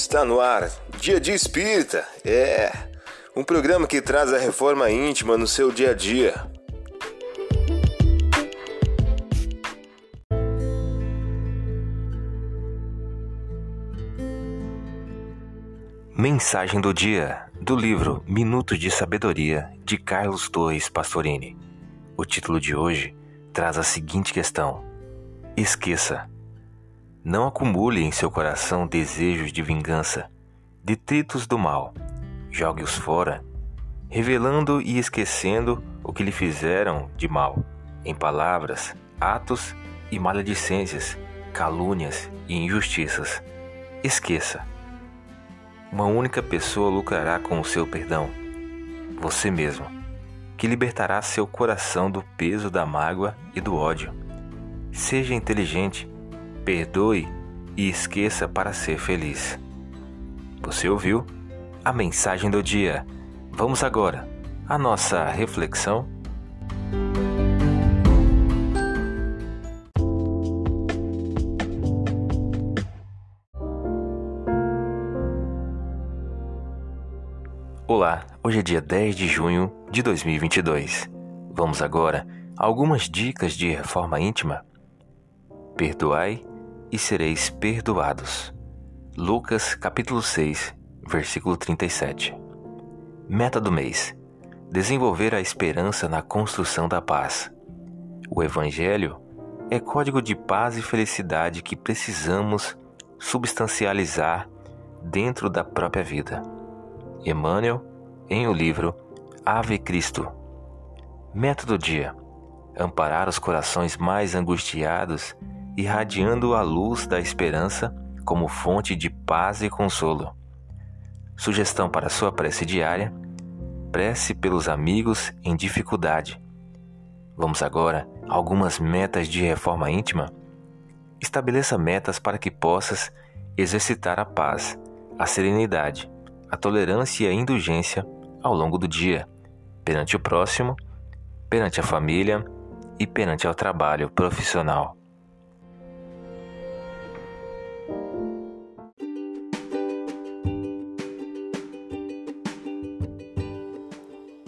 Está no ar, Dia de Espírita. É um programa que traz a reforma íntima no seu dia a dia. Mensagem do dia do livro Minutos de Sabedoria de Carlos Torres Pastorini. O título de hoje traz a seguinte questão: Esqueça. Não acumule em seu coração desejos de vingança, detritos do mal. Jogue-os fora, revelando e esquecendo o que lhe fizeram de mal, em palavras, atos e maledicências, calúnias e injustiças. Esqueça. Uma única pessoa lucrará com o seu perdão: você mesmo, que libertará seu coração do peso da mágoa e do ódio. Seja inteligente perdoe e esqueça para ser feliz. Você ouviu a mensagem do dia? Vamos agora à nossa reflexão. Olá, hoje é dia 10 de junho de 2022. Vamos agora a algumas dicas de reforma íntima. Perdoai e sereis perdoados. Lucas capítulo 6, versículo 37. Meta do mês: desenvolver a esperança na construção da paz. O evangelho é código de paz e felicidade que precisamos substancializar dentro da própria vida. Emmanuel, em o livro Ave Cristo. Meta do dia: amparar os corações mais angustiados irradiando a luz da esperança como fonte de paz e consolo. Sugestão para sua prece diária: prece pelos amigos em dificuldade. Vamos agora a algumas metas de reforma íntima. Estabeleça metas para que possas exercitar a paz, a serenidade, a tolerância e a indulgência ao longo do dia, perante o próximo, perante a família e perante ao trabalho profissional.